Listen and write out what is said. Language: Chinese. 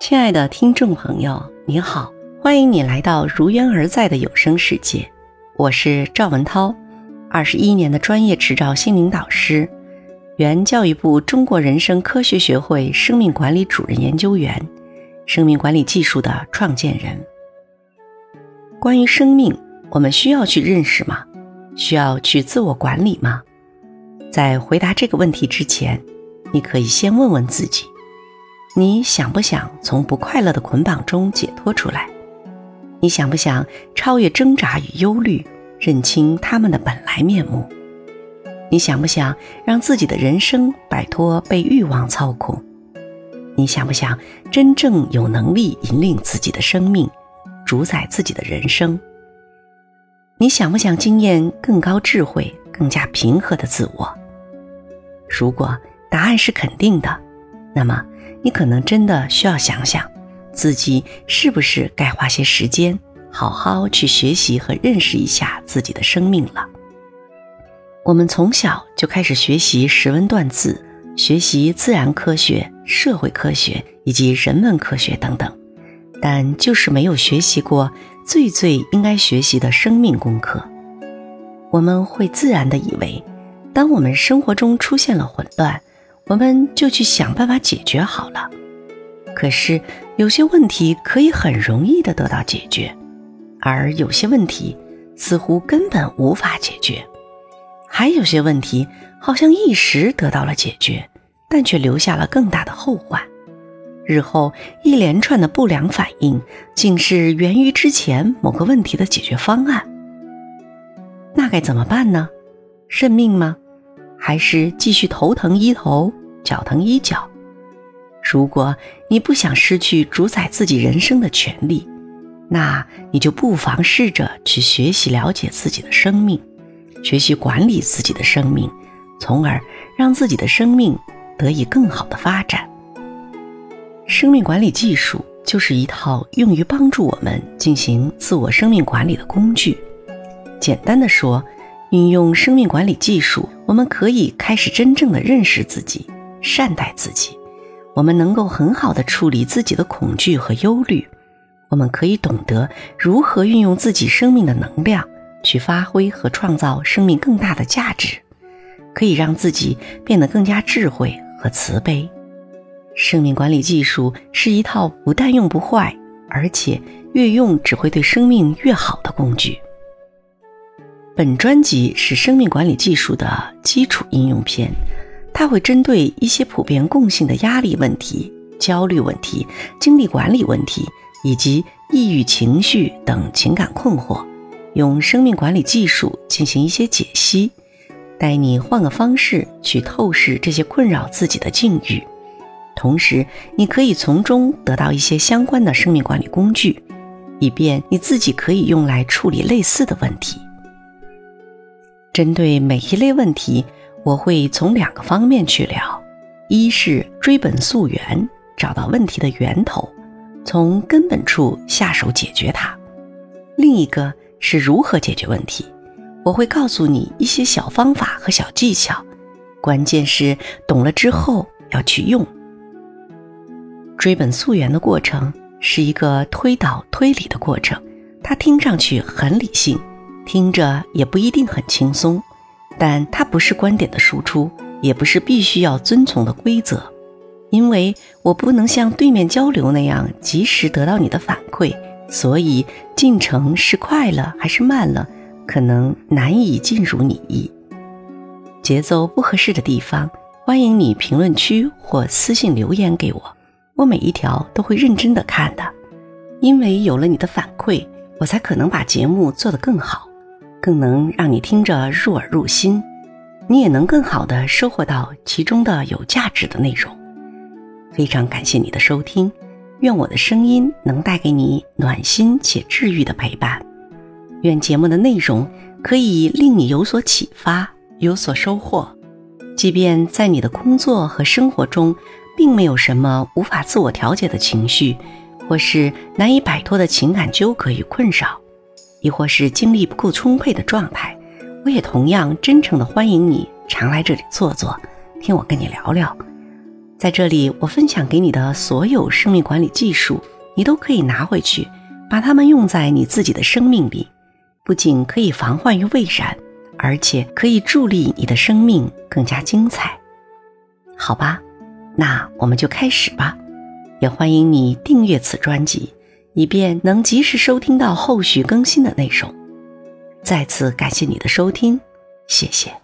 亲爱的听众朋友，你好，欢迎你来到如约而在的有声世界。我是赵文涛，二十一年的专业持照心灵导师，原教育部中国人生科学学会生命管理主任研究员，生命管理技术的创建人。关于生命，我们需要去认识吗？需要去自我管理吗？在回答这个问题之前，你可以先问问自己。你想不想从不快乐的捆绑中解脱出来？你想不想超越挣扎与忧虑，认清他们的本来面目？你想不想让自己的人生摆脱被欲望操控？你想不想真正有能力引领自己的生命，主宰自己的人生？你想不想经验更高智慧、更加平和的自我？如果答案是肯定的，那么。你可能真的需要想想，自己是不是该花些时间，好好去学习和认识一下自己的生命了。我们从小就开始学习识文断字，学习自然科学、社会科学以及人文科学等等，但就是没有学习过最最应该学习的生命功课。我们会自然的以为，当我们生活中出现了混乱。我们就去想办法解决好了。可是有些问题可以很容易的得到解决，而有些问题似乎根本无法解决。还有些问题好像一时得到了解决，但却留下了更大的后患。日后一连串的不良反应，竟是源于之前某个问题的解决方案。那该怎么办呢？认命吗？还是继续头疼医头？脚疼医脚。如果你不想失去主宰自己人生的权利，那你就不妨试着去学习了解自己的生命，学习管理自己的生命，从而让自己的生命得以更好的发展。生命管理技术就是一套用于帮助我们进行自我生命管理的工具。简单的说，运用生命管理技术，我们可以开始真正的认识自己。善待自己，我们能够很好的处理自己的恐惧和忧虑。我们可以懂得如何运用自己生命的能量，去发挥和创造生命更大的价值，可以让自己变得更加智慧和慈悲。生命管理技术是一套不但用不坏，而且越用只会对生命越好的工具。本专辑是生命管理技术的基础应用篇。它会针对一些普遍共性的压力问题、焦虑问题、精力管理问题以及抑郁情绪等情感困惑，用生命管理技术进行一些解析，带你换个方式去透视这些困扰自己的境遇。同时，你可以从中得到一些相关的生命管理工具，以便你自己可以用来处理类似的问题。针对每一类问题。我会从两个方面去聊，一是追本溯源，找到问题的源头，从根本处下手解决它；另一个是如何解决问题。我会告诉你一些小方法和小技巧，关键是懂了之后要去用。追本溯源的过程是一个推导推理的过程，它听上去很理性，听着也不一定很轻松。但它不是观点的输出，也不是必须要遵从的规则，因为我不能像对面交流那样及时得到你的反馈，所以进程是快了还是慢了，可能难以尽如你意。节奏不合适的地方，欢迎你评论区或私信留言给我，我每一条都会认真的看的，因为有了你的反馈，我才可能把节目做得更好。更能让你听着入耳入心，你也能更好的收获到其中的有价值的内容。非常感谢你的收听，愿我的声音能带给你暖心且治愈的陪伴。愿节目的内容可以令你有所启发，有所收获。即便在你的工作和生活中，并没有什么无法自我调节的情绪，或是难以摆脱的情感纠葛与困扰。亦或是精力不够充沛的状态，我也同样真诚的欢迎你常来这里坐坐，听我跟你聊聊。在这里，我分享给你的所有生命管理技术，你都可以拿回去，把它们用在你自己的生命里，不仅可以防患于未然，而且可以助力你的生命更加精彩。好吧，那我们就开始吧。也欢迎你订阅此专辑，以便能及时收听到后续更新的内容。再次感谢你的收听，谢谢。